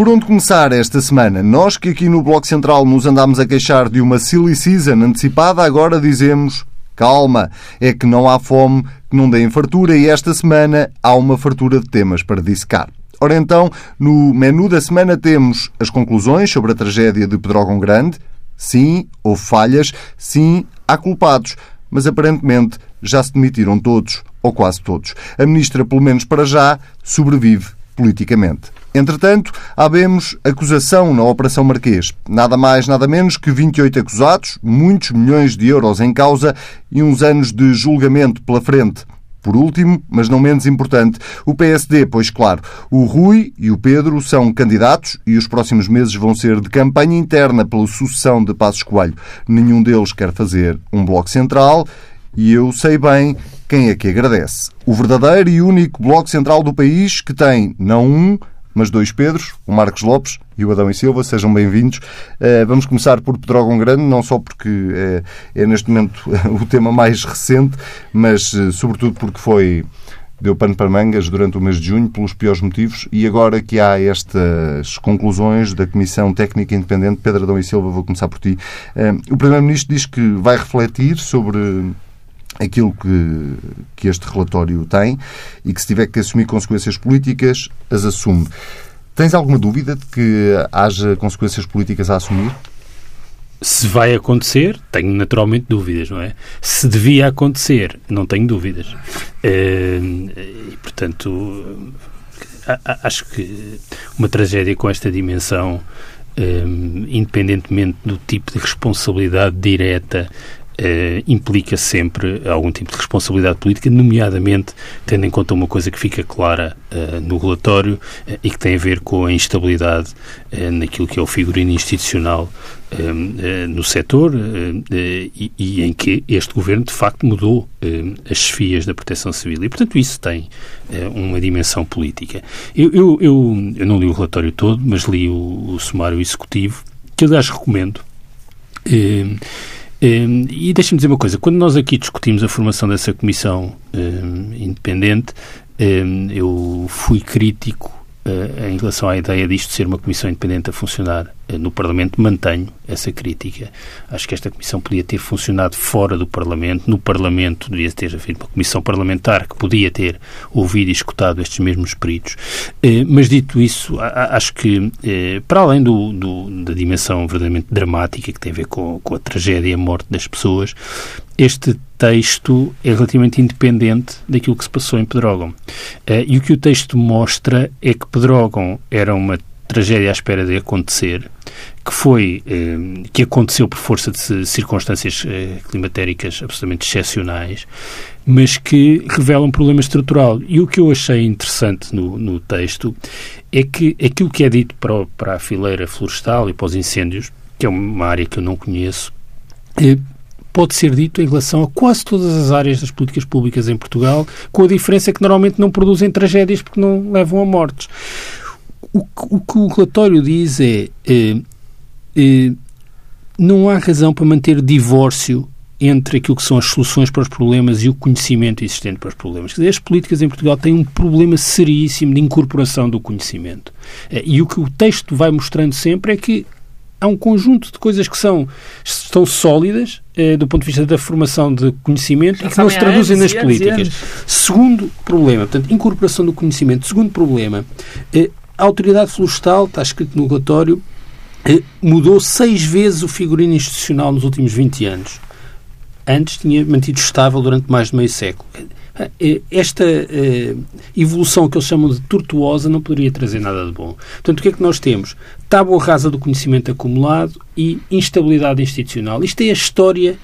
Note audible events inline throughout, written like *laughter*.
Por onde começar esta semana? Nós que aqui no Bloco Central nos andámos a queixar de uma silly season antecipada, agora dizemos calma, é que não há fome, que não deem fartura e esta semana há uma fartura de temas para dissecar. Ora então, no menu da semana temos as conclusões sobre a tragédia de Pedrógão Grande. Sim, houve falhas. Sim, há culpados. Mas aparentemente já se demitiram todos, ou quase todos. A ministra, pelo menos para já, sobrevive politicamente. Entretanto, habemos acusação na Operação Marquês. Nada mais, nada menos que 28 acusados, muitos milhões de euros em causa e uns anos de julgamento pela frente. Por último, mas não menos importante, o PSD, pois claro, o Rui e o Pedro são candidatos e os próximos meses vão ser de campanha interna pela sucessão de Passos Coelho. Nenhum deles quer fazer um bloco central e eu sei bem quem é que agradece. O verdadeiro e único bloco central do país que tem não um, mas dois Pedros, o Marcos Lopes e o Adão e Silva. Sejam bem-vindos. Eh, vamos começar por Pedrógão Grande, não só porque é, é neste momento *laughs* o tema mais recente, mas eh, sobretudo porque foi deu pano para mangas durante o mês de junho pelos piores motivos e agora que há estas conclusões da Comissão Técnica Independente, Pedro Adão e Silva, vou começar por ti. O Primeiro-Ministro diz que vai refletir sobre aquilo que, que este relatório tem e que se tiver que assumir consequências políticas, as assume. Tens alguma dúvida de que haja consequências políticas a assumir? Se vai acontecer, tenho naturalmente dúvidas, não é? Se devia acontecer, não tenho dúvidas. Uh, e, portanto, acho que uma tragédia com esta dimensão, um, independentemente do tipo de responsabilidade direta Uh, implica sempre algum tipo de responsabilidade política, nomeadamente tendo em conta uma coisa que fica clara uh, no relatório uh, e que tem a ver com a instabilidade naquilo que é o figurino institucional no setor e, e, em que este governo de facto mudou as chefias da proteção civil e portanto isso tem uma dimensão política. Eu, eu, eu, eu, não li o relatório todo, mas li o, o sumário executivo que aliás recomendo. Um, e deixe-me dizer uma coisa: quando nós aqui discutimos a formação dessa comissão um, independente, um, eu fui crítico uh, em relação à ideia disto ser uma comissão independente a funcionar no Parlamento, mantenho essa crítica. Acho que esta comissão podia ter funcionado fora do Parlamento. No Parlamento devia ter havido uma comissão parlamentar que podia ter ouvido e escutado estes mesmos peritos. Uh, mas dito isso, acho que, para além do, do, da dimensão verdadeiramente dramática que tem a ver com, com a tragédia e a morte das pessoas, este texto é relativamente independente daquilo que se passou em Pedrógão. E o que o texto mostra é que Pedrógão era uma tragédia à espera de acontecer, que foi uh, que aconteceu por força de circunstâncias uh, climatéricas absolutamente excepcionais, mas que revela um problema estrutural. E o que eu achei interessante no, no texto é que aquilo que é dito para, para a fileira florestal e para os incêndios, que é uma área que eu não conheço, pode ser dito em relação a quase todas as áreas das políticas públicas em Portugal, com a diferença que normalmente não produzem tragédias porque não levam a mortes. O, o que o relatório diz é, é, é não há razão para manter divórcio entre aquilo que são as soluções para os problemas e o conhecimento existente para os problemas. Quer dizer, as políticas em Portugal têm um problema seríssimo de incorporação do conhecimento. Eh, e o que o texto vai mostrando sempre é que há um conjunto de coisas que são, estão sólidas eh, do ponto de vista da formação de conhecimento Já e que não se traduzem nas políticas. Segundo problema, portanto, incorporação do conhecimento. Segundo problema, eh, a autoridade florestal, está escrito no relatório, eh, mudou seis vezes o figurino institucional nos últimos 20 anos. Antes tinha mantido estável durante mais de meio século. Eh, esta eh, evolução que eles chamam de tortuosa não poderia trazer nada de bom. Portanto, o que é que nós temos? Tábua rasa do conhecimento acumulado e instabilidade institucional. Isto é a história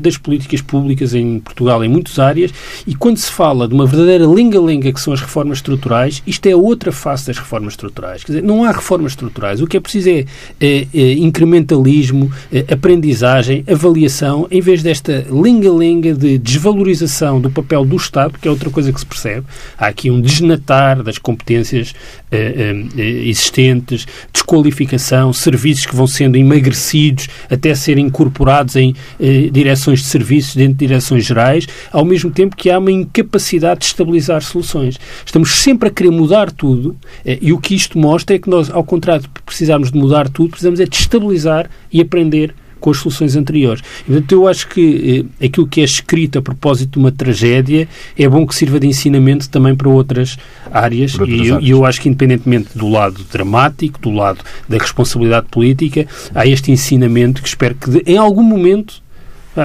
das políticas públicas em Portugal em muitas áreas e quando se fala de uma verdadeira lenga-lenga que são as reformas estruturais, isto é outra face das reformas estruturais. Quer dizer, não há reformas estruturais. O que é preciso é, é, é incrementalismo, é, aprendizagem, avaliação, em vez desta lenga-lenga de desvalorização do papel do Estado, que é outra coisa que se percebe. Há aqui um desnatar das competências eh, eh, existentes, desqualificação, serviços que vão sendo emagrecidos até serem incorporados em eh, direções de serviços dentro de direções gerais, ao mesmo tempo que há uma incapacidade de estabilizar soluções. Estamos sempre a querer mudar tudo e o que isto mostra é que nós, ao contrário de precisarmos de mudar tudo, precisamos é de estabilizar e aprender com as soluções anteriores. Portanto, eu acho que eh, aquilo que é escrito a propósito de uma tragédia é bom que sirva de ensinamento também para outras áreas. Para outras e, eu, áreas. eu acho que, independentemente do lado dramático, do lado da responsabilidade política, há este ensinamento que espero que, de, em algum momento,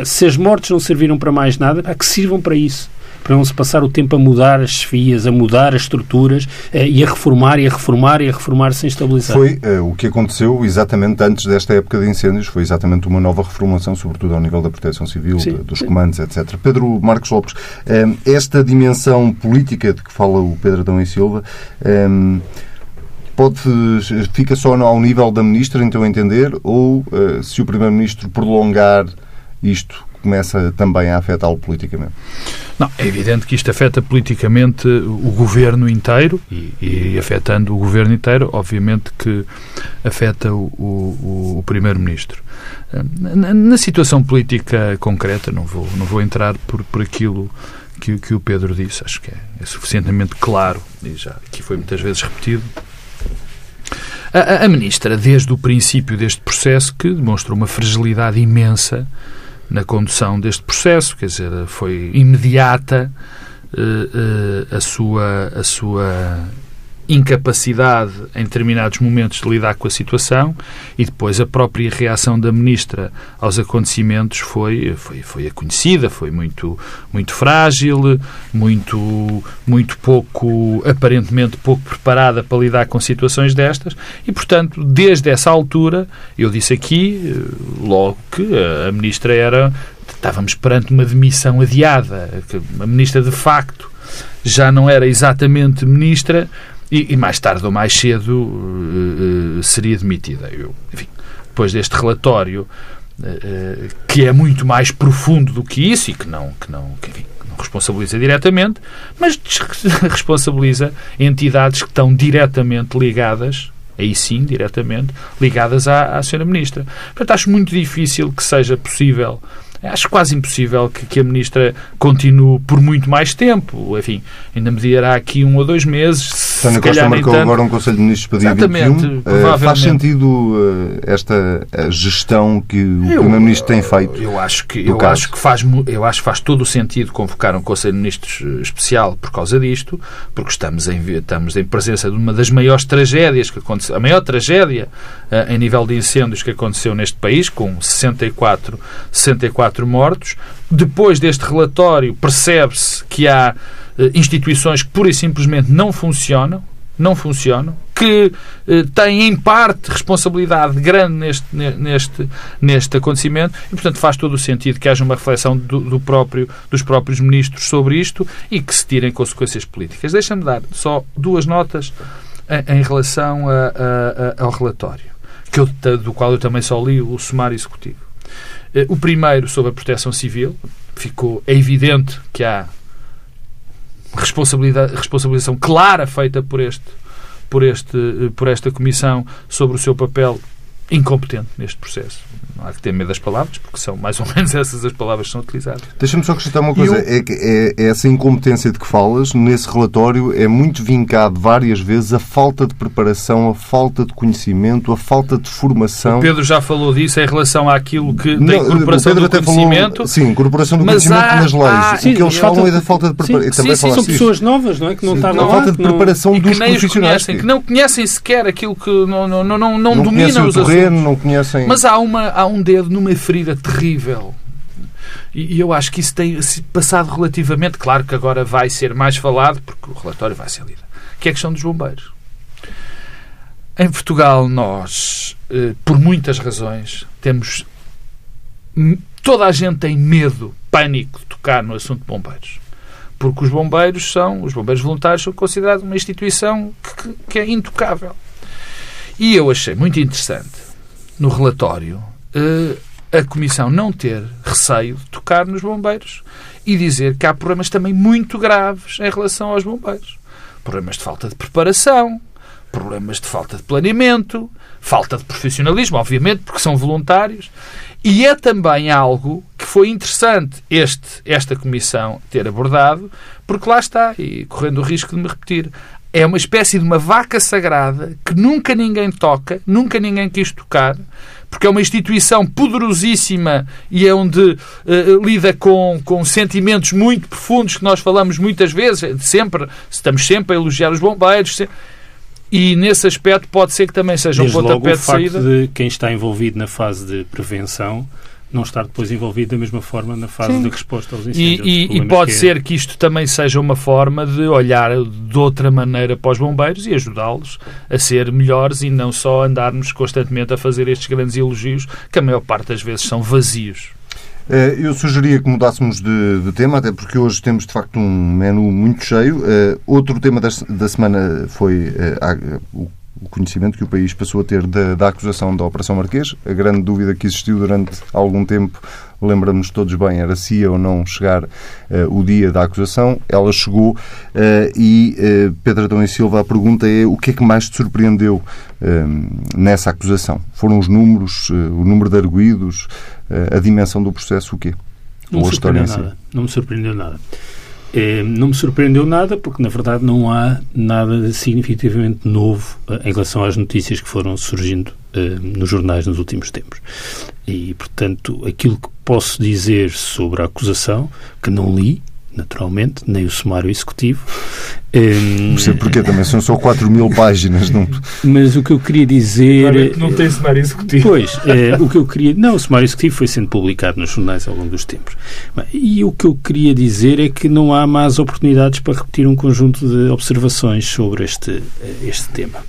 se as mortes não serviram para mais nada, que sirvam para isso para não se passar o tempo a mudar as chefias, a mudar as estruturas eh, e a reformar e a reformar e a reformar sem estabilizar. Foi eh, o que aconteceu exatamente antes desta época de incêndios, foi exatamente uma nova reformulação, sobretudo ao nível da proteção civil, de, dos comandos, etc. Pedro Marcos Lopes, eh, esta dimensão política de que fala o Pedro Adão e Silva, pode, fica só ao nível da Ministra, então entender, ou se o Primeiro-Ministro prolongar isto, começa também a afetá-lo politicamente? Não, é evidente que isto afeta politicamente o governo inteiro e, e afetando o governo inteiro, obviamente que afeta o, o, o primeiro-ministro. Na, na, situação política concreta, não vou, não vou entrar por, por aquilo que, que o Pedro disse, acho que é, é suficientemente claro e já aqui foi muitas vezes repetido. A, a, ministra, desde o princípio deste processo, que demonstrou uma fragilidade imensa na condução deste processo, quer dizer, foi imediata uh, uh, a sua a sua incapacidade em determinados momentos de lidar com a situação e depois a própria reação da ministra aos acontecimentos foi foi foi a conhecida, foi muito muito frágil, muito muito pouco aparentemente pouco preparada para lidar com situações destas e portanto desde essa altura eu disse aqui eh, logo que a ministra era estávamos perante uma demissão adiada, que a ministra de facto já não era exatamente ministra e, e, mais tarde ou mais cedo uh, uh, seria demitida. Eu, enfim, depois deste relatório, uh, que é muito mais profundo do que isso e que não, que não, que, enfim, não responsabiliza diretamente, mas *laughs* responsabiliza entidades que estão diretamente ligadas aí sim, diretamente, ligadas à, à Sra. Ministra. Portanto, acho muito difícil que seja possível Acho quase impossível que, que, a Ministra continue por muito mais tempo. Enfim, ainda mediará aqui um ou dois meses. Tânia Costa marcou tanto... agora um Conselho de Ministros para dia Exatamente, 21. Uh, faz sentido uh, esta gestão que o Primeiro-Ministro tem feito? Eu acho que, eu acho que faz, eu acho que faz todo o sentido convocar um Conselho de Ministros eh, especial por causa disto, porque estamos em, estamos em presença de uma das maiores tragédias que aconteceu, a maior tragédia uh, em nível de incêndios que aconteceu neste país, com 64, 64 quatro mortos. Depois deste relatório, percebe-se que há eh, instituições que pura e simplesmente não funcionam, não funcionam, que eh, têm em parte responsabilidade grande neste, neste, neste acontecimento e, portanto, faz todo o sentido que haja uma reflexão do, do próprio, dos próprios ministros sobre isto e que se tirem consequências políticas. Deixa-me dar só duas notas em, em relação a, a, a, ao relatório, que eu, do qual eu também só li o sumário executivo. Eh, o primeiro sobre a proteção civil. Ficou é evidente que há responsabilidade, responsabilização clara feita por este por este eh, por esta comissão sobre o seu papel incompetente neste processo. Não há que ter medo das palavras, porque são mais ou menos *laughs* essas as palavras que são utilizadas. Deixa-me só acrescentar uma coisa. Eu... É que é, é essa incompetência de que falas, nesse relatório, é muito vincado várias vezes a falta de preparação, a falta de conhecimento, a falta de formação. O Pedro já falou disso em relação àquilo que da incorporação do conhecimento. Falou, sim, incorporação do conhecimento há, nas leis. Há, sim, o que eles falam é da falta de preparação. Sim, sim, são pessoas novas, não é? Que não estão A falta de preparação não... dos profissionais. Que, que não conhecem sequer aquilo que não, não, não, não, não dominam os terreno, assuntos. Não conhecem... Mas há, uma, há um dedo numa ferida terrível. E, eu acho que isso tem passado relativamente. Claro que agora vai ser mais falado, porque o relatório vai ser lido. Que é a questão dos bombeiros. Em Portugal, nós, eh, por muitas razões, temos. Toda a gente tem medo, pânico de tocar no assunto de bombeiros. Porque os bombeiros são, os bombeiros voluntários são considerados uma instituição que, que é intocável. E eu achei muito interessante no relatório a Comissão não ter receio de tocar nos bombeiros e dizer que há problemas também muito graves em relação aos bombeiros. Problemas de falta de preparação, problemas de falta de planeamento, falta de profissionalismo, obviamente, porque são voluntários. E é também algo que foi interessante este, esta comissão ter abordado, porque lá está, e correndo o risco de me repetir, é uma espécie de uma vaca sagrada que nunca ninguém toca, nunca ninguém quis tocar, porque é uma instituição poderosíssima e é onde uh, lida com, com sentimentos muito profundos que nós falamos muitas vezes, sempre, estamos sempre a elogiar os bombeiros. Sempre, e nesse aspecto pode ser que também seja Desde um pontapé logo, de saída. de quem está envolvido na fase de prevenção não estar depois envolvido da mesma forma na fase Sim. de resposta aos incêndios. E, e, e pode que é... ser que isto também seja uma forma de olhar de outra maneira para os bombeiros e ajudá-los a ser melhores e não só andarmos constantemente a fazer estes grandes elogios que a maior parte das vezes são vazios. Eh, eu sugeria que mudássemos de, de, tema, até porque hoje temos de facto um menu muito cheio. Uh, outro tema da, da semana foi uh, o o conhecimento que o país passou a ter da, da, acusação da Operação Marquês. A grande dúvida que existiu durante algum tempo, lembramos todos bem, era se ia ou não chegar uh, o dia da acusação. Ela chegou uh, e uh, Pedro Adão e Silva, a pergunta é o que é que mais te surpreendeu nessa acusação? Foram os números, o número de arguídos, a dimensão do processo, o quê? Não me surpreendeu nada. Não me surpreendeu nada. Eh, não me surpreendeu nada, porque na verdade não há nada significativamente novo eh, em relação às notícias que foram surgindo eh, nos jornais nos últimos tempos. E, portanto, aquilo que posso dizer sobre a acusação, que não li, naturalmente, nem o sumário executivo. Não sei porquê, também são só 4 mil páginas. Não... Mas o que eu queria dizer. Não tem sumário executivo. Pois, é, o que eu queria. Não, o sumário executivo foi sendo publicado nos jornais ao longo dos tempos. E o que eu queria dizer é que não há mais oportunidades para repetir um conjunto de observações sobre este, este tema.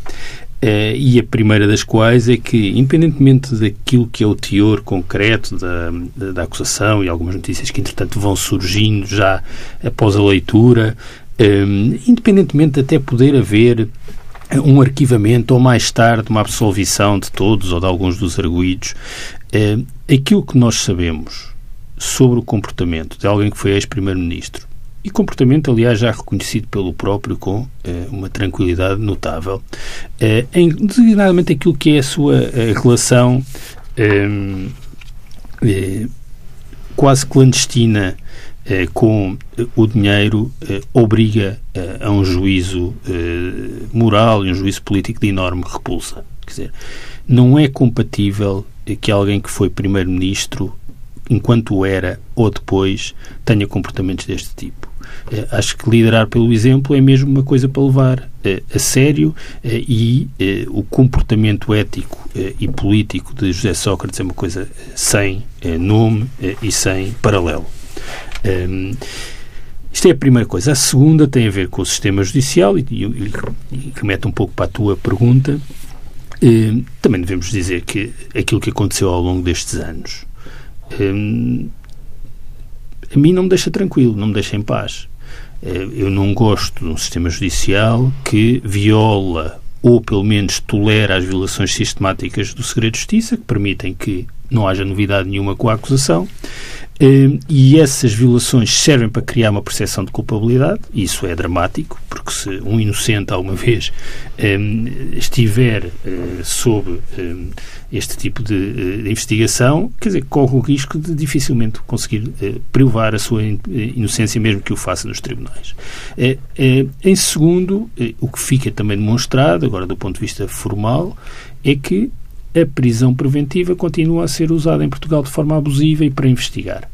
Uh, e a primeira das quais é que, independentemente daquilo que é o teor concreto da, da, da, acusação e algumas notícias que, entretanto, vão surgindo já após a leitura, um, eh, independentemente de até poder haver um arquivamento ou mais tarde uma absolvição de todos ou de alguns dos arguídos, uh, aquilo que nós sabemos sobre o comportamento de alguém que foi ex-primeiro-ministro e comportamento, aliás, já reconhecido pelo próprio com eh, uma tranquilidade notável, eh, em designadamente aquilo que é a sua eh, relação eh, quase clandestina com o dinheiro obriga a um juízo moral e um juízo político de enorme repulsa. Quer dizer, não é compatível que alguém que foi primeiro-ministro enquanto era ou depois, tenha comportamentos deste tipo. Eh, acho que liderar pelo exemplo é mesmo uma coisa para levar eh, a sério eh, e o comportamento ético e político de José Sócrates é uma coisa sem nome e sem paralelo. Ehm, isto é a primeira coisa. A segunda tem a ver com o sistema judicial e, e, e remete um pouco para a tua pergunta. Ehm, também devemos dizer que aquilo que aconteceu ao longo destes anos ehm, a mim não me deixa tranquilo, não me deixa em paz. Eh, eu não gosto de um sistema judicial que viola ou pelo menos tolera as violações sistemáticas do segredo de justiça, que permitem que não haja novidade nenhuma com a acusação, e essas violações servem para criar uma percepção de culpabilidade, e isso é dramático, porque se um inocente alguma vez um, estiver uh, sob um, este tipo de, de, investigação, quer dizer, corre o risco de dificilmente conseguir uh, provar a sua inocência, mesmo que o faça nos tribunais. em segundo, o que fica também demonstrado, agora do ponto de vista formal, é que a prisão preventiva continua a ser usada em Portugal de forma abusiva e para investigar.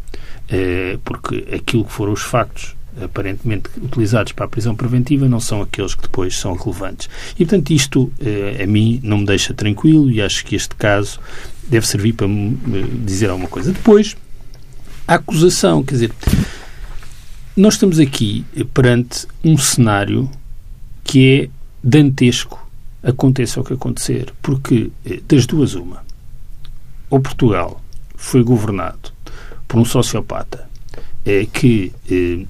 Eh, porque aquilo que foram os factos aparentemente utilizados para a prisão preventiva não são aqueles que depois são relevantes. E, portanto, isto eh, a mim não me deixa tranquilo e acho que este caso deve servir para me dizer alguma coisa. Depois, a acusação, quer dizer, nós estamos aqui perante um cenário que é dantesco aconteça o que acontecer, porque eh, das duas uma, ou Portugal foi governado por um sociopata eh, que eh,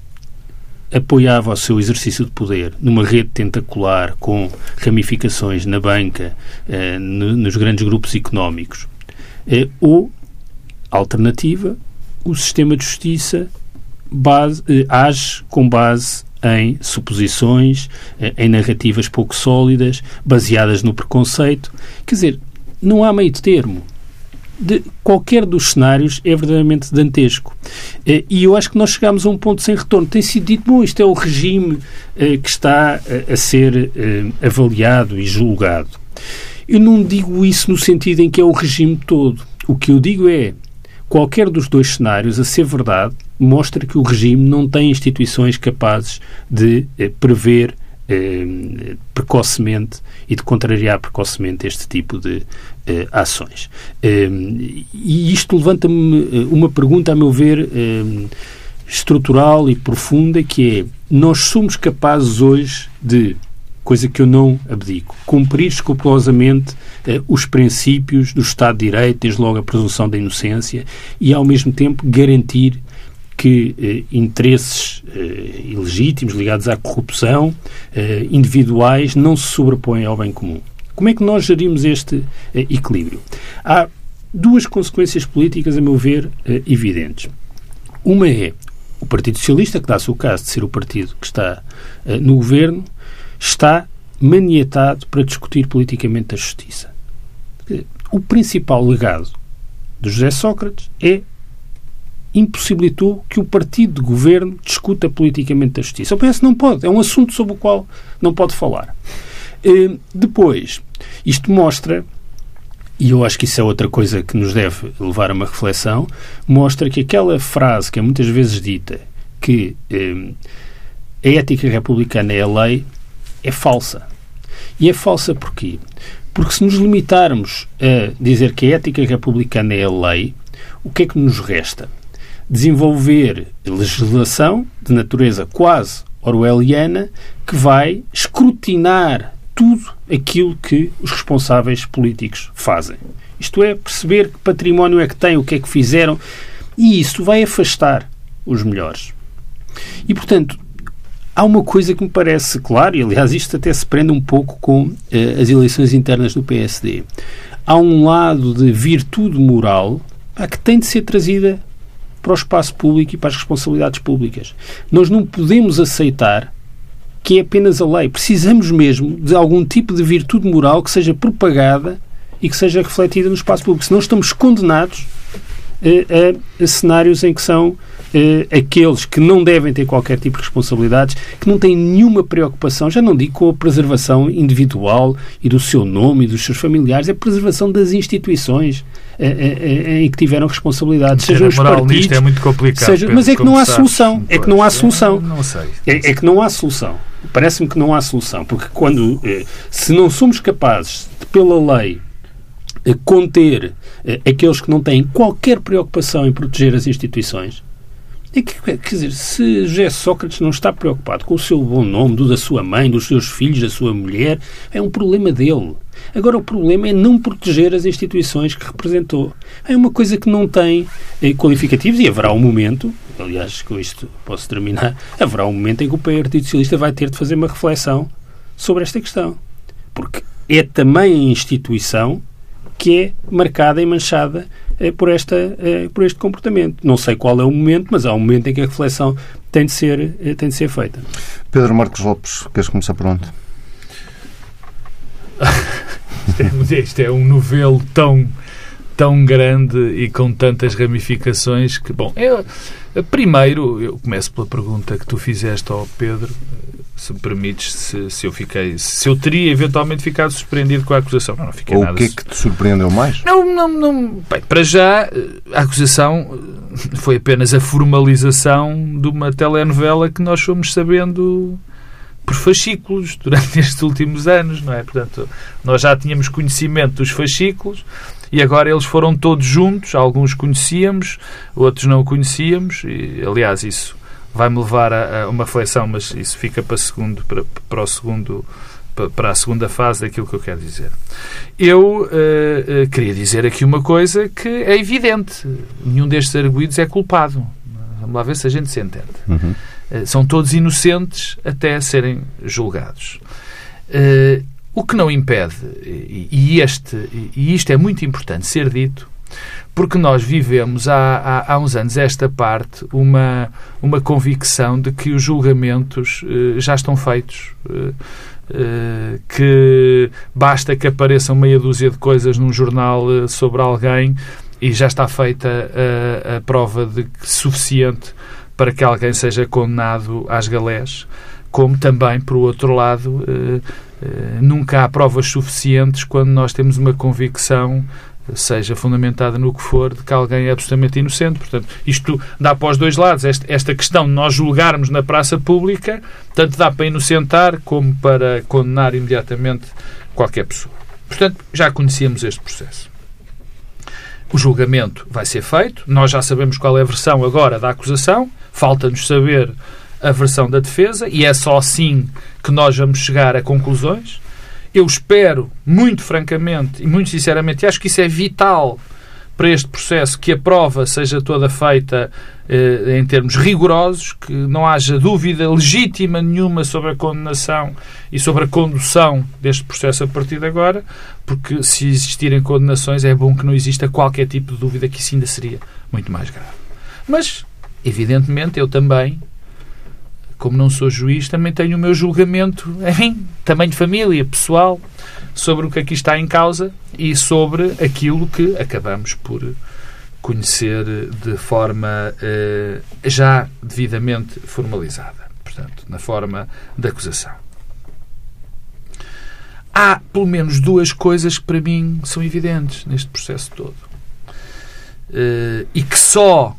apoiava o seu exercício de poder numa rede tentacular com ramificações na banca, eh, no, nos grandes grupos económicos, eh, ou, alternativa, o sistema de justiça base, age com base em suposições, em narrativas pouco sólidas, baseadas no preconceito. Quer dizer, não há meio termo de qualquer dos cenários é verdadeiramente dantesco. Eh, e eu acho que nós chegamos a um ponto sem retorno. Tem sido dito, bom, isto é o regime eh, que está eh, a ser avaliado e julgado. Eu não digo isso no sentido em que é o regime todo. O que eu digo é, qualquer dos dois cenários, a ser verdade, mostra que o regime não tem instituições capazes de prever eh, precocemente e de contrariar precocemente este tipo de eh, ações. Eh, e isto levanta-me eh, uma pergunta, a meu ver, eh, estrutural e profunda, que é: nós somos capazes hoje de coisa que eu não abdico. Cumprir escrupulosamente eh, os princípios do Estado de Direito, desde logo a presunção da inocência, e ao mesmo tempo garantir que eh, interesses eh, ilegítimos ligados à corrupção, eh, individuais, não se sobrepõem ao bem comum. Como é que nós gerimos este eh, equilíbrio? Há duas consequências políticas, a meu ver, eh, evidentes. Uma é o Partido Socialista, que dá-se o caso de ser o partido que está eh, no governo, está maniatado para discutir politicamente a justiça. O principal legado de José Sócrates é impossibilitou que o partido de governo discuta politicamente a justiça. O PS não pode. É um assunto sobre o qual não pode falar. Uh, depois, isto mostra, e eu acho que isso é outra coisa que nos deve levar a uma reflexão, mostra que aquela frase que é muitas vezes dita, que uh, a ética republicana é a lei, é falsa. E é falsa porquê? Porque se nos limitarmos a dizer que a ética republicana é a lei, o que é que nos resta? Desenvolver legislação de natureza quase orwelliana que vai escrutinar tudo aquilo que os responsáveis políticos fazem. Isto é, perceber que património é que têm, o que é que fizeram, e isso vai afastar os melhores. E, portanto, há uma coisa que me parece clara, e aliás isto até se prende um pouco com eh, as eleições internas do PSD. Há um lado de virtude moral a que tem de ser trazida para o espaço público e para as responsabilidades públicas. Nós não podemos aceitar que é apenas a lei. Precisamos mesmo de algum tipo de virtude moral que seja propagada e que seja refletida no espaço público. Senão estamos condenados a, a cenários em que são aqueles que não devem ter qualquer tipo de responsabilidades, que não têm nenhuma preocupação, já não digo com a preservação individual e do seu nome e dos seus familiares, é a preservação das instituições em que tiveram responsabilidades. Sejam os partidos, é muito complicado. Seja, mas é que não há solução. É que não há solução. Não sei. É, é que não há solução. Parece-me que não há solução, porque quando se não somos capazes de, pela lei conter aqueles que não têm qualquer preocupação em proteger as instituições, é que, quer dizer, se José Sócrates não está preocupado com o seu bom nome, do da sua mãe, dos seus filhos, da sua mulher, é um problema dele. Agora, o problema é não proteger as instituições que representou. É uma coisa que não tem eh, qualificativos e haverá um momento, aliás, com isto posso terminar, *laughs* haverá um momento em que o Partido Socialista vai ter de fazer uma reflexão sobre esta questão. Porque é também a instituição que é marcada e manchada eh, por, esta, eh, por este comportamento. Não sei qual é o momento, mas há um momento em que a reflexão tem de ser, eh, tem de ser feita. Pedro Marcos Lopes, queres começar por onde? Isto é um novelo tão, tão grande e com tantas ramificações que, bom, eu, primeiro, eu começo pela pergunta que tu fizeste ao Pedro, se me permites, se, se, eu fiquei, se eu teria eventualmente ficado surpreendido com a acusação. Não, não fiquei Ou nada. o que é que te surpreendeu mais? Não, não, não. Bem, para já, a acusação foi apenas a formalização de uma telenovela que nós fomos sabendo por fascículos durante *laughs* estes últimos anos, não é? Portanto, nós já tínhamos conhecimento dos fascículos e agora eles foram todos juntos, alguns conhecíamos, outros não conhecíamos, e aliás, isso vai-me levar a, a, uma reflexão, mas isso fica para, segundo, para, para o segundo para a segunda fase daquilo que eu quero dizer. Eu uh, uh, queria dizer aqui uma coisa que é evidente. Nenhum destes arguídos é culpado. Vamos lá ver se a gente se entende. Uhum. Uh, são todos inocentes até serem julgados. o que não impede, e, este, e isto é muito importante ser dito, Porque nós vivemos há, há, há uns anos esta parte uma, uma convicção de que os julgamentos uh, já estão feitos. Uh, uh, que basta que apareçam meia dúzia de coisas num jornal sobre alguém e já está feita a, a prova de suficiente para que alguém seja condenado às galés, como também, por outro lado, eh, eh, nunca há provas suficientes quando nós temos uma convicção seja fundamentada no que for, de que alguém é absolutamente inocente. Portanto, isto dá para os dois lados. Esta, esta questão de nós julgarmos na praça pública, tanto dá para inocentar como para condenar imediatamente qualquer pessoa. Portanto, já conhecíamos este processo. O julgamento vai ser feito, nós já sabemos qual é a versão agora da acusação, falta-nos saber a versão da defesa e é só assim que nós vamos chegar a conclusões. Eu espero, muito francamente e muito sinceramente, e acho que isso é vital para este processo, que a prova seja toda feita eh, em termos rigorosos, que não haja dúvida legítima nenhuma sobre a condenação e sobre a condução deste processo a partir de agora, porque se existirem condenações é bom que não exista qualquer tipo de dúvida que isso ainda seria muito mais grave. Mas, evidentemente, eu também como não sou juiz, também tenho o meu julgamento, enfim, também de família, pessoal, sobre o que aqui está em causa e sobre aquilo que acabamos por conhecer de forma eh, já devidamente formalizada, portanto, na forma de acusação. Há pelo menos duas coisas que para mim são evidentes neste processo todo eh, e que só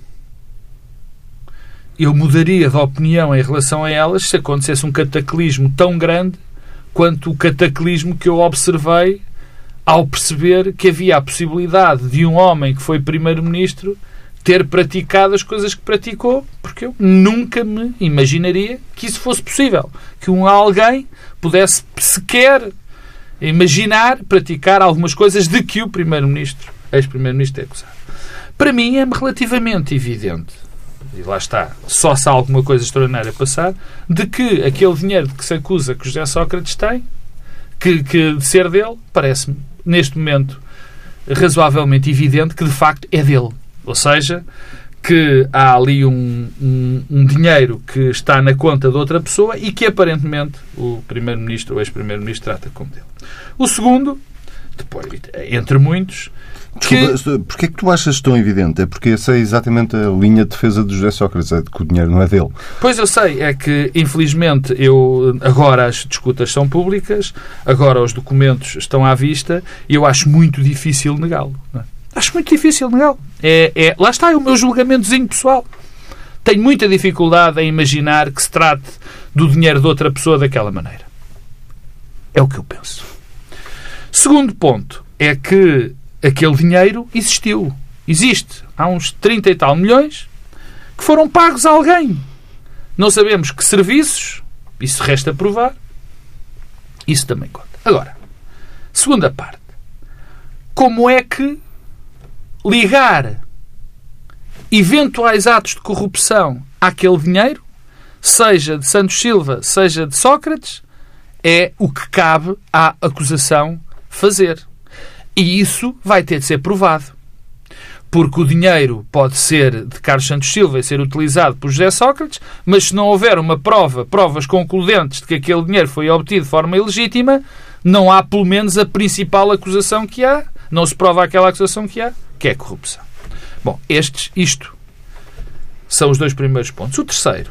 eu mudaria de opinião em relação a elas se acontecesse um cataclismo tão grande quanto o cataclismo que eu observei ao perceber que havia a possibilidade de um homem que foi primeiro-ministro ter praticado as coisas que praticou, porque eu nunca me imaginaria que isso fosse possível. Que um alguém pudesse sequer imaginar praticar algumas coisas de que o primeiro-ministro, ex-primeiro-ministro, é acusado. Para mim é relativamente evidente e lá está, só se há alguma coisa extraordinária passar, de que aquele dinheiro que se acusa que José Sócrates tem, que, que de ser dele, parece-me, neste momento, razoavelmente evidente que de facto é dele. Ou seja, que há ali um, um, um, dinheiro que está na conta de outra pessoa e que aparentemente o Primeiro-Ministro ou ex-Primeiro-Ministro trata como dele. O segundo, depois, entre muitos, Desculpa, porquê é que tu achas tão evidente? É porque essa é exatamente a linha de defesa de José Sócrates, é de que o dinheiro não é dele. Pois eu sei, é que infelizmente eu agora as discutas são públicas, agora os documentos estão à vista e eu acho muito difícil negá-lo. É? Acho muito difícil negá-lo. É, é, lá está, é o meu julgamentozinho pessoal. Tenho muita dificuldade em imaginar que se trate do dinheiro de outra pessoa daquela maneira. É o que eu penso. Segundo ponto é que aquele dinheiro existiu. Existe. Há uns 30 e tal milhões que foram pagos a alguém. Não sabemos que serviços, isso resta provar. Isso também conta. Agora, segunda parte. Como é que ligar eventuais atos de corrupção àquele dinheiro, seja de Santos Silva, seja de Sócrates, é o que cabe à acusação fazer. E isso vai ter de ser provado. Porque o dinheiro pode ser de Carlos Santos Silva e ser utilizado por José Sócrates, mas se não houver uma prova, provas concludentes de que aquele dinheiro foi obtido de forma ilegítima, não há pelo menos a principal acusação que há, não se prova aquela acusação que há, que é corrupção. Bom, estes, isto são os dois primeiros pontos. O terceiro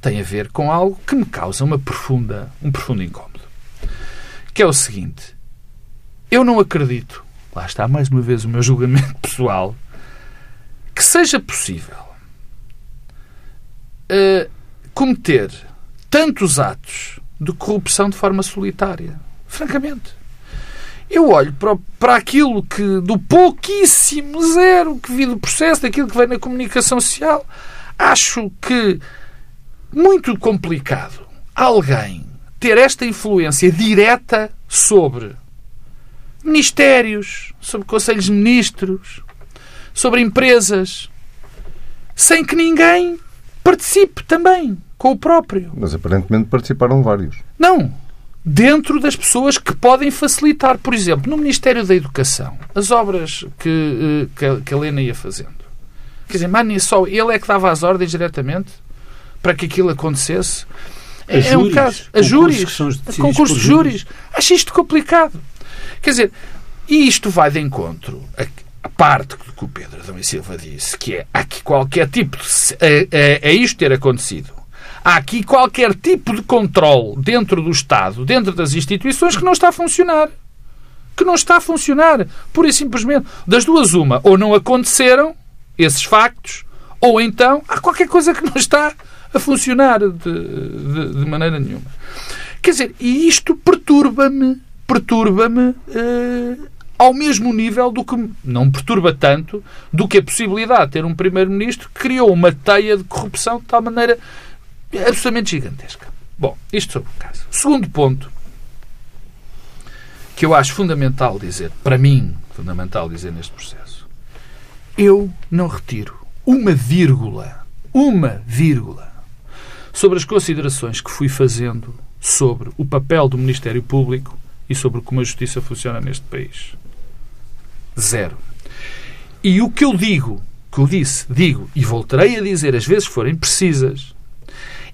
tem a ver com algo que me causa uma profunda, um profundo incómodo. Que é o seguinte: eu não acredito, lá está mais uma vez o meu julgamento *laughs* pessoal, que seja possível uh, cometer tantos atos de corrupção de forma solitária. Francamente. Eu olho para, para aquilo que, do pouquíssimo zero que vi do processo, daquilo que vem na comunicação social, acho que muito complicado alguém ter esta influência direta sobre ministérios, sobre conselhos de ministros, sobre empresas, sem que ninguém participe também com o próprio. Mas aparentemente participaram vários. Não. dentro das pessoas que podem facilitar. Por exemplo, no Ministério da Educação, as obras que, eh, que, a Helena ia fazendo. Quer dizer, mas nem só ele é que dava as ordens diretamente para que aquilo acontecesse. A é um caso. A júris. Concursos de júris. Acho isto complicado. Quer dizer, e isto vai de encontro a, parte que o Pedro Adão e Silva disse, que é aqui qualquer tipo de. a isto ter acontecido há aqui qualquer tipo de controle dentro do Estado, dentro das instituições, que não está a funcionar. Que não está a funcionar. Pura e simplesmente. Das duas, uma. Ou não aconteceram esses factos, ou então há qualquer coisa que não está a funcionar de, de, de maneira nenhuma. Quer dizer, e isto perturba-me, perturba-me uh, ao mesmo nível do que, não perturba tanto, do que a possibilidade de ter um Primeiro-Ministro que criou uma teia de corrupção de tal maneira absolutamente gigantesca. Bom, isto sobre o caso. Segundo ponto, que eu acho fundamental dizer, para mim, fundamental dizer neste processo, eu não retiro uma vírgula, uma vírgula, sobre as considerações que fui fazendo sobre o papel do Ministério Público e sobre como a justiça funciona neste país. Zero. E o que eu digo, que eu disse, digo e voltarei a dizer as vezes forem precisas,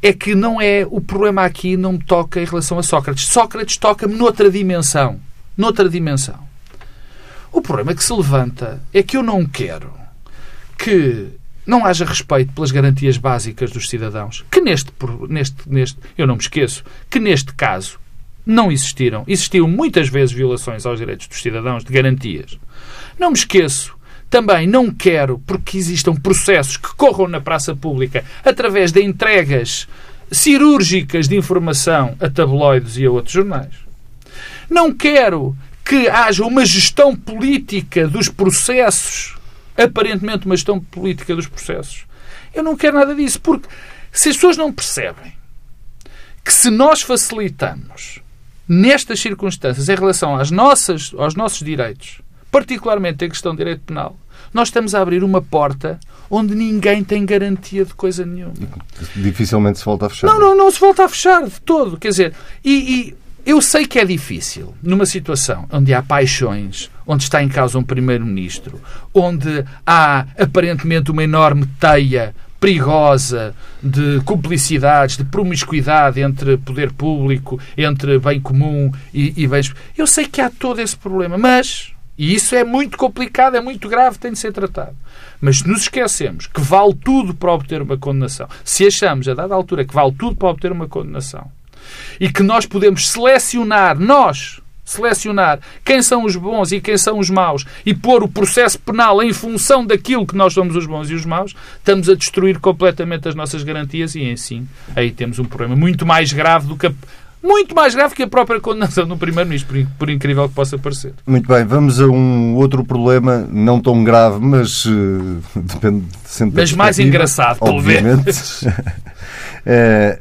é que não é o problema aqui não me toca em relação a Sócrates. Sócrates toca-me noutra dimensão, noutra dimensão. O problema que se levanta é que eu não quero que não haja respeito pelas garantias básicas dos cidadãos, que neste, neste, neste eu não me esqueço, que neste caso não existiram. Existiram muitas vezes violações aos direitos dos cidadãos de garantias. Não me esqueço também não quero porque existam processos que corram na praça pública através de entregas cirúrgicas de informação a tabloides e a outros jornais. Não quero que haja uma gestão política dos processos, aparentemente uma gestão política dos processos. Eu não quero nada disso, porque se as pessoas não percebem que se nós facilitamos nestas circunstâncias em relação às nossas, aos nossos direitos particularmente em questão de direito penal, nós estamos a abrir uma porta onde ninguém tem garantia de coisa nenhuma. Dificilmente se volta a fechar. Não, não, não se volta a fechar de todo. Quer dizer, e, e eu sei que é difícil numa situação onde há paixões, onde está em causa um primeiro-ministro, onde há aparentemente uma enorme teia perigosa de cumplicidades, de promiscuidade entre poder público, entre bem comum e, e bens. Eu sei que há todo esse problema, mas e isso é muito complicado, é muito grave, tem de ser tratado. Mas nos esquecemos que vale tudo para obter uma condenação, se achamos, a dada altura, que vale tudo para obter uma condenação, e que nós podemos selecionar, nós, selecionar quem são os bons e quem são os maus e pôr o processo penal em função daquilo que nós somos os bons e os maus, estamos a destruir completamente as nossas garantias e, assim, aí temos um problema muito mais grave do que a muito mais grave que a própria condenação do Primeiro-Ministro, por incrível que possa parecer. Muito bem, vamos a um outro problema, não tão grave, mas uh, *laughs* depende sempre Mas mais engraçado, obviamente. é, *laughs*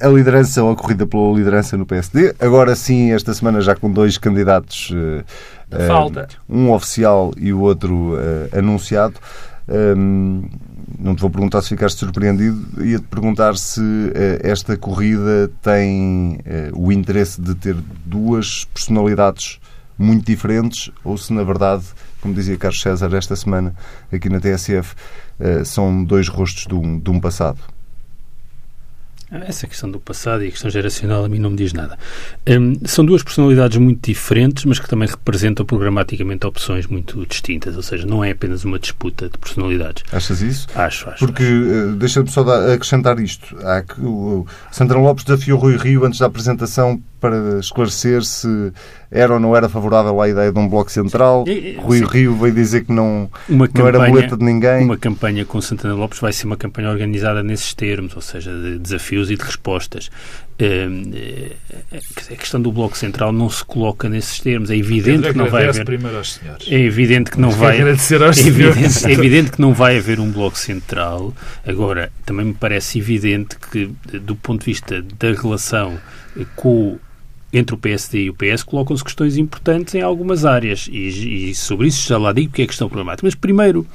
a liderança ou a corrida pela liderança no PSD. Agora sim, esta semana já com dois candidatos. Uh, Falta. Um oficial e o outro anunciado. Um, não te vou perguntar se ficaste surpreendido, ia-te perguntar se uh, esta corrida tem uh, o interesse de ter duas personalidades muito diferentes ou se, na verdade, como dizia Carlos César esta semana aqui na TSF, uh, são dois rostos de um, de um passado. Essa questão do passado e a questão geracional a mim não me diz nada. Um, são duas personalidades muito diferentes, mas que também representam programaticamente opções muito distintas, ou seja, não é apenas uma disputa de personalidades. Achas isso? Acho, acho. Porque, uh, deixa-me só acrescentar isto. Há que, o Sandra Lopes desafiou Rui Rio antes da apresentação para esclarecer se era ou não era favorável à ideia de um bloco central. Rui Sim. Rio veio dizer que não, uma não era boleta de ninguém. Uma campanha com Santana Lopes vai ser uma campanha organizada nesses termos, ou seja, de desafios e de respostas. Hum, eh, a questão do Bloco Central não se coloca nesses termos. É evidente que não vai haver. É evidente que não vai. É evidente, é evidente que não vai haver um Bloco Central. Agora, também me parece evidente que, do ponto de vista da relação com entre o PSD e o PS colocam-se questões importantes em algumas áreas e, e, sobre isso já lá digo que é questão problemática. Mas primeiro,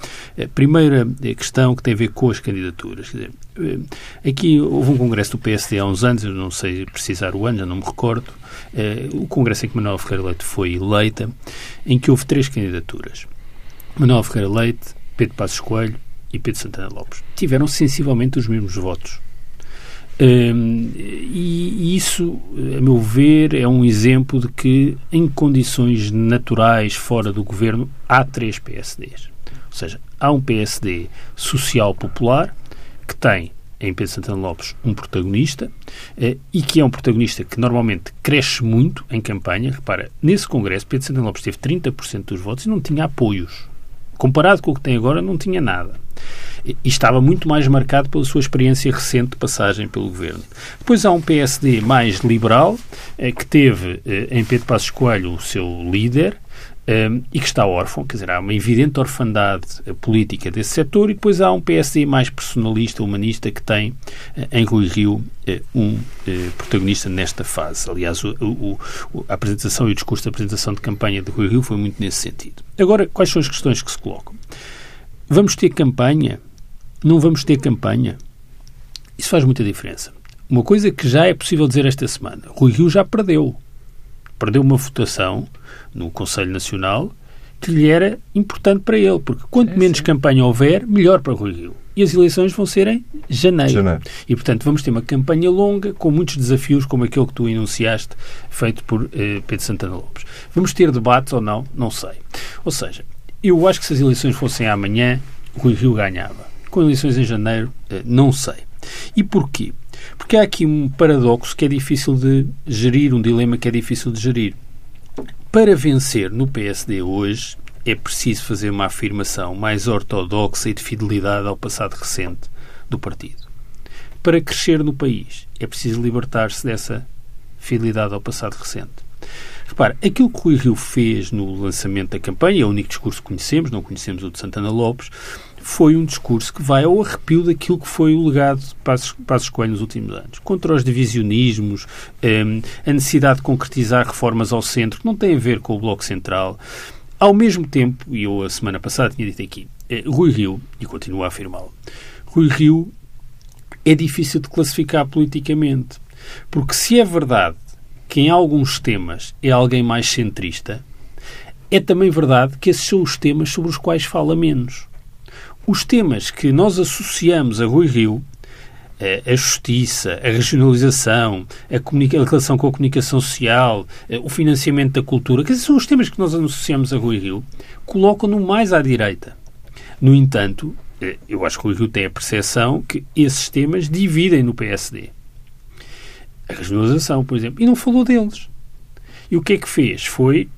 a primeira questão que tem a ver com as candidaturas. Dizer, eh, aqui houve um congresso do PSD há uns anos, eu não sei precisar o ano, já não me recordo, eh, o congresso em que Manuel Ferreira Leite foi eleita, em que houve três candidaturas. Manuel Ferreira Leite, Pedro Passos Coelho e Pedro Santana Lopes. Tiveram sensivelmente os mesmos votos. Um, e isso, a meu ver, é um exemplo de que, em condições naturais fora do governo, há três PSDs. Ou seja, há um PSD social-popular que tem, em Pedro Santana Lopes, um protagonista eh, e que é um protagonista que normalmente cresce muito em campanha. Repara, nesse Congresso, Pedro Santana Lopes teve 30% dos votos e não tinha apoios. Comparado com o que tem agora, não tinha nada e estava muito mais marcado pela sua experiência recente de passagem pelo governo. Depois há um PSD mais liberal, eh, que teve eh, em Pedro Passos Coelho o seu líder, um, eh, e que está órfão, quer dizer, há uma evidente orfandade política desse setor, e depois há um PSD mais personalista, humanista, que tem uh, em Rui Rio uh, um protagonista nesta fase. Aliás, o, o, a apresentação e o discurso da apresentação de campanha de Rui Rio foi muito nesse sentido. Agora, quais são as questões que se colocam? Vamos ter campanha? Não vamos ter campanha? Isso faz muita diferença. Uma coisa que já é possível dizer esta semana: Rui Rio já perdeu. Perdeu uma votação no Conselho Nacional que lhe era importante para ele, porque quanto menos sim. campanha houver, melhor para Rui Rio. E as eleições vão ser em janeiro. janeiro. E, portanto, vamos ter uma campanha longa, com muitos desafios, como aquele que tu enunciaste, feito por eh, Pedro Santana Lopes. Vamos ter debates ou não? Não sei. Ou seja, eu acho que se as eleições fossem amanhã, o Rui Rio ganhava. Com eleições em janeiro, eh, não sei. E porquê? Porque há aqui um paradoxo que é difícil de gerir, um dilema que é difícil de gerir. Para vencer no PSD hoje, é preciso fazer uma afirmação mais ortodoxa e de fidelidade ao passado recente do partido. Para crescer no país, é preciso libertar-se dessa fidelidade ao passado recente. Repare, aquilo que o Rui Rio fez no lançamento da campanha, é o único discurso que conhecemos, não conhecemos o de Santana Lopes, foi um discurso que vai ao arrepio daquilo que foi o legado de Passos, Coelho nos últimos anos. Contra os divisionismos, um, a necessidade de concretizar reformas ao centro, que não tem a ver com o Bloco Central. Ao mesmo tempo, e eu a semana passada tinha dito aqui, eh, Rui Rio, e continuo a afirmá-lo, Rui Rio é difícil de classificar politicamente. Porque se é verdade que em alguns temas é alguém mais centrista, é também verdade que esses são os temas sobre os quais fala menos. Os temas que nós associamos a Rui Rio, a justiça, a regionalização, a, a relação com a comunicação social, o financiamento da cultura, que são os temas que nós associamos a Rui Rio, colocam-no mais à direita. No entanto, eh, eu acho que o Rui Rio tem a percepção que esses temas dividem no PSD a regionalização, por exemplo, e não falou deles. E o que é que fez? Foi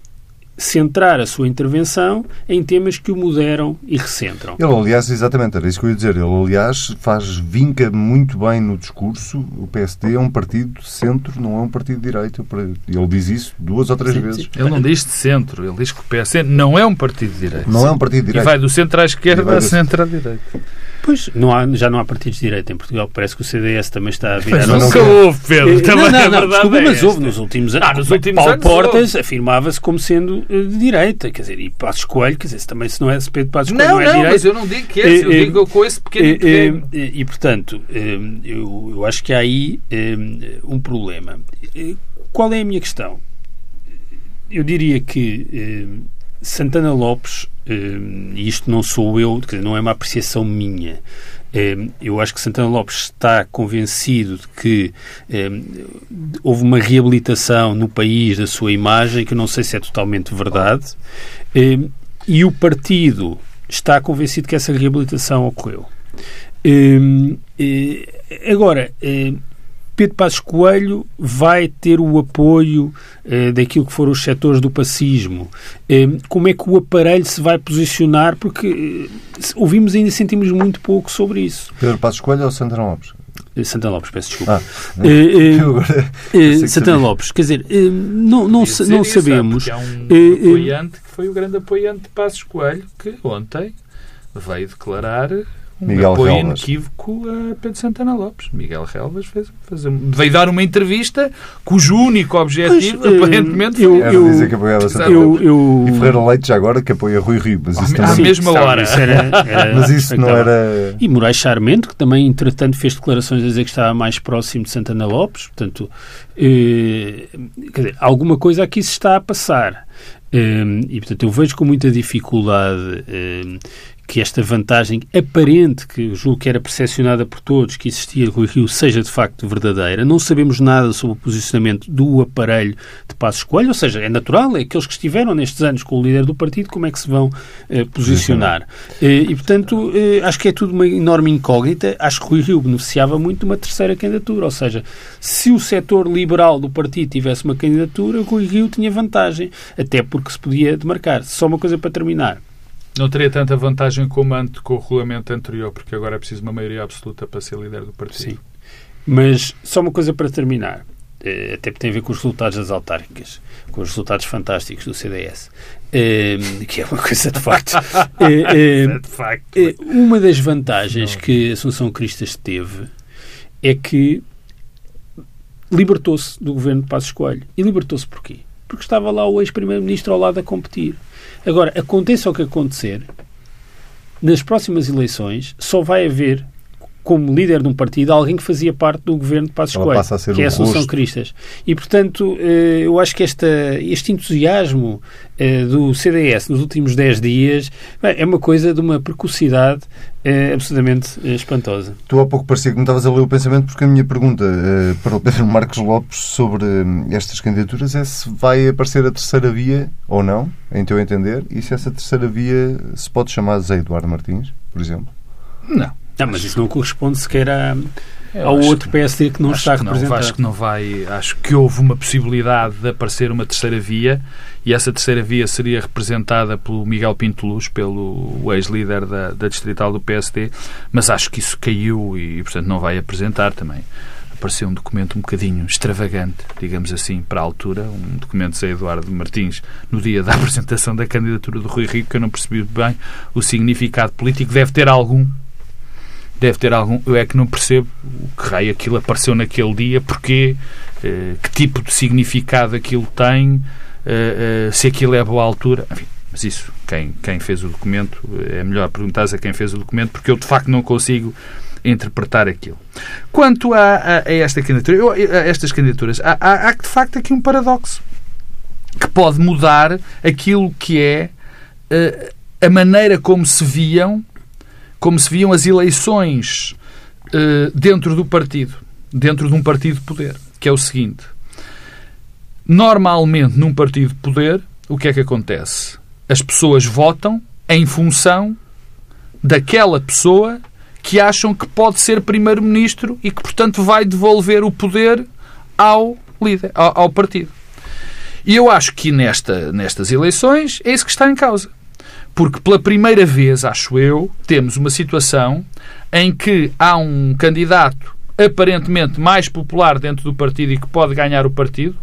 centrar a sua intervenção em temas que o moderam e recentram. Ele, aliás, exatamente, era isso que eu ia dizer. Ele, aliás, faz, vinca muito bem no discurso. O PSD é um partido de centro, não é um partido de direita. Ele diz isso duas ou três sim, vezes. Sim. Ele não diz de centro, ele diz que o PSD não é um partido de direita. Não sim. é um partido de direita. E vai do centro à esquerda ao centro à direita. Pois, não há, já não há partidos de direita em Portugal. Parece que o CDS também está a virar... Mas nunca houve, Pedro. Também não, não, não, desculpa, mas houve nos últimos anos. Ah, nos últimos Paulo anos Portas afirmava-se como sendo de direita. Quer dizer, e Passos Coelho, quer dizer, também se não é Pedro Passos Coelho não, não é não, direita... mas eu não digo que é, eu eh, digo com esse pequeno e, e, e, portanto, eh, eu, eu acho que há aí um problema. Qual é a minha questão? Eu diria que Santana Lopes, e isto não sou eu, não é uma apreciação minha, eu acho que Santana Lopes está convencido de que houve uma reabilitação no país da sua imagem, que não sei se é totalmente verdade, e o partido está convencido que essa reabilitação ocorreu. Agora, Pedro Passos Coelho vai ter o apoio eh, daquilo que foram os setores do pacismo. Eh, como é que o aparelho se vai posicionar? Porque eh, ouvimos e ainda sentimos muito pouco sobre isso. Pedro Passos Coelho ou Santana Lopes? Eh, Santana Lopes, peço desculpa. Ah, eh, *laughs* Santana Lopes, quer dizer, não, não, não sabemos. Há um apoiante que foi o grande apoiante de Passos Coelho que ontem veio declarar um Miguel apoio Relvas. inequívoco a Pedro Santana Lopes. Miguel Relvas fez, fez, veio dar uma entrevista cujo único objetivo, Pois, eh, aparentemente, eu- foi Era eu- dizer que apoiava Santana Eu, Lopes. eu... E Ferreira Leite já agora que apoia Rui Rio, mas isso À também... mesma sabe, hora. isso era- era *laughs* Mas isso não era... E Moraes Charmento, que também, entretanto, fez declarações a dizer que estava mais próximo de Santana Lopes. Portanto, eh, quer dizer, alguma coisa aqui se está a passar. Eh, e, portanto, eu vejo com muita dificuldade eh, que esta vantagem aparente, que julgo que era percepcionada por todos, que existia Rui Rio, seja de facto verdadeira. Não sabemos nada sobre o posicionamento do aparelho de Passos Coelho, ou seja, é natural, é aqueles que estiveram nestes anos com o líder do partido, como é que se vão eh, posicionar. Eh, e, portanto, eh, acho que é tudo uma enorme incógnita. Acho que Rui Rio beneficiava muito de uma terceira candidatura, ou seja, se o setor liberal do partido tivesse uma candidatura, Rui Rio tinha vantagem, até porque se podia demarcar. Só uma coisa para terminar. Não teria tanta vantagem como ante, com o regulamento anterior, porque agora é preciso uma maioria absoluta para ser líder do partido. Sim. Mas só uma coisa para terminar, eh, até porque tem a ver com os resultados das autárquicas, com os resultados fantásticos do CDS, eh, que é uma coisa de facto. *laughs* Eh, eh, De facto. Uma das vantagens que a Assunção Cristas teve é que libertou-se do governo de Passos Coelho. E libertou-se porquê? Porque estava lá o ex-primeiro-ministro ao lado a competir. Agora, aconteça o que acontecer, nas próximas eleições só vai haver como líder de um partido alguém que fazia parte do governo de Passos Ela Coelho, passa a ser que é a Assunção rosto. Cristas. E, portanto, eh, eu acho que esta, este entusiasmo eh, do CDS nos últimos 10 dias é uma coisa de uma precocidade eh, absolutamente eh, espantosa. Tu há pouco parecia que me estavas a ler o pensamento porque a minha pergunta eh, para o Pedro Marcos Lopes sobre hum, estas candidaturas é se vai aparecer a terceira via ou não, em teu entender, e se essa terceira via se pode chamar Zé Eduardo Martins, por exemplo. Não. Não, mas isso não corresponde sequer a, Eu ao outro PSD que não está que não, representado. acho que não vai. Acho que houve uma possibilidade de aparecer uma terceira via e essa terceira via seria representada pelo Miguel Pinto Luz, pelo ex-líder da, da distrital do PSD, mas acho que isso caiu e, portanto, não vai apresentar também. Apareceu um documento um bocadinho extravagante, digamos assim, para a altura, um documento de Eduardo Martins, no dia da *laughs* apresentação da candidatura do Rui Rico, que eu não percebi bem o significado político. Deve ter algum, deve ter algum. Eu é que não percebo o que raio aquilo apareceu naquele dia, porque eh, que tipo de significado aquilo tem, eh, eh, se aquilo é boa altura. Enfim, mas isso, quem, quem fez o documento, é melhor perguntar a quem fez o documento, porque eu de facto não consigo interpretar aquilo. Quanto a, a, a esta candidatura, eu- a estas candidaturas, há, há, há de facto aqui um paradoxo que pode mudar aquilo que é a maneira como se viam como se viam as eleições eh, dentro do partido, dentro de um partido de poder, que é o seguinte. Normalmente, num partido de poder, o que é que acontece? As pessoas votam em função daquela pessoa que acham que pode ser primeiro-ministro e que, portanto, vai devolver o poder ao líder, ao, partido. E eu acho que nesta, nestas eleições é isso que está em causa. Porque pela primeira vez, acho eu, temos uma situação em que há um candidato aparentemente mais popular dentro do partido e que pode ganhar o partido,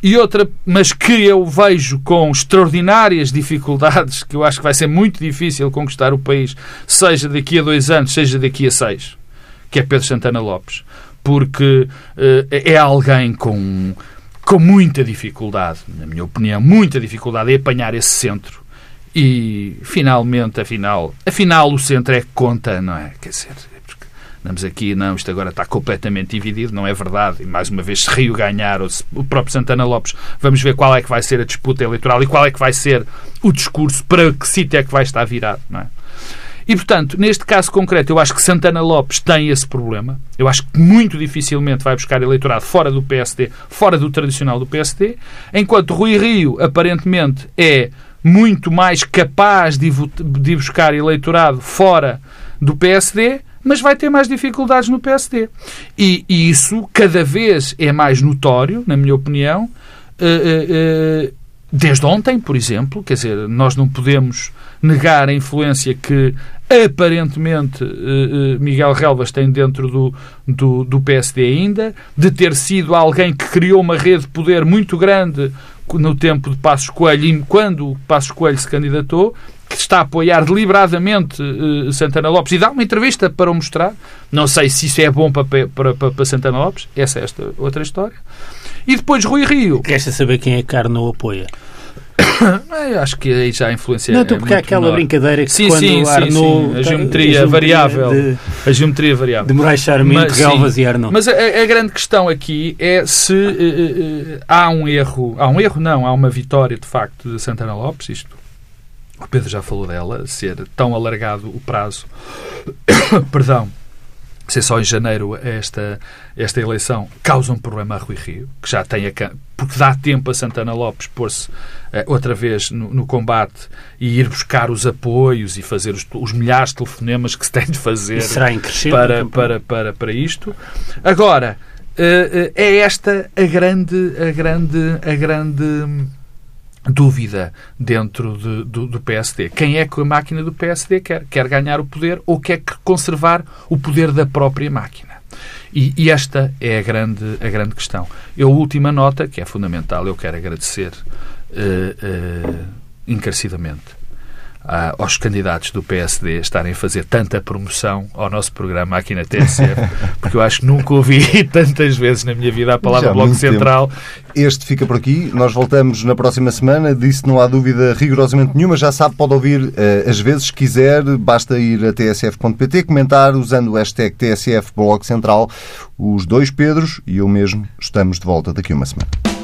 e outra, mas que eu vejo com extraordinárias dificuldades, que eu acho que vai ser muito difícil conquistar o país, seja daqui a dois anos, seja daqui a seis, que é Pedro Santana Lopes. Porque eh, é alguém com, com muita dificuldade, na minha opinião, muita dificuldade em apanhar esse centro. E finalmente, afinal, afinal o centro é que conta, não é? Quer dizer, porque andamos aqui, não, isto agora está completamente dividido, não é verdade. E mais uma vez, se Rio ganhar, ou se o próprio Santana Lopes, vamos ver qual é que vai ser a disputa eleitoral e qual é que vai ser o discurso, para que sítio é que vai estar virado, não é? E, portanto, neste caso concreto, eu acho que Santana Lopes tem esse problema. Eu acho que muito dificilmente vai buscar eleitorado fora do PSD, fora do tradicional do PSD, enquanto Rui Rio, aparentemente, é muito mais capaz de, de buscar eleitorado fora do PSD, mas vai ter mais dificuldades no PSD. E, e isso cada vez é mais notório, na minha opinião, eh, eh, eh, desde ontem, por exemplo, quer dizer, nós não podemos negar a influência que aparentemente Miguel Relvas tem dentro do, do, do PSD ainda, de ter sido alguém que criou uma rede de poder muito grande no tempo de Passos Coelho, quando Passos Coelho se candidatou, que está a apoiar deliberadamente uh, Santana Lopes e dá uma entrevista para o mostrar. Não sei se isso é bom para, para, para, para Santana Lopes, essa é esta outra história. E depois Rui Rio. Resta saber quem é que Carno apoia. *coughs* Eu acho que aí já a influência Não, é porque há aquela menor. brincadeira que sim, quando sim, Arnaud... sim, sim. A geometria, variável. De, a geometria variável. de Moraes Charmente, Mas, Galvas sim. e Arnaud. Mas a, a grande questão aqui é se uh, uh, há um erro, há um erro não, há uma vitória de facto de Santana Lopes, isto o Pedro já falou dela, ser tão alargado o prazo, *coughs* perdão, ser só em janeiro esta, esta eleição, causa um problema a Rui Rio, que já tem a, porque dá tempo a Santana Lopes pôr-se uh, outra vez no, no, combate e ir buscar os apoios e fazer os, os milhares de telefonemas que se tem de fazer para, para, para, para isto. Agora, uh, é esta a grande, a grande, a grande dúvida dentro de, do, do, PSD. Quem é que a máquina do PSD quer? Quer ganhar o poder ou quer conservar o poder da própria máquina? E, e esta é a grande, a grande questão. Eu, última nota, que é fundamental, eu quero agradecer uh, uh, encarecidamente Aos candidatos do PSD estarem a fazer tanta promoção ao nosso programa aqui na TSF, *laughs* porque eu acho que nunca ouvi *laughs* tantas vezes na minha vida a palavra Bloco Central. Tempo. Este fica por aqui. Nós voltamos na próxima semana. Disso não há dúvida rigorosamente nenhuma. Já sabe, pode ouvir uh, as vezes que quiser. Basta ir a tsf.pt, comentar usando o hashtag TSF Bloco Central. Os dois Pedros e eu mesmo estamos de volta daqui a uma semana.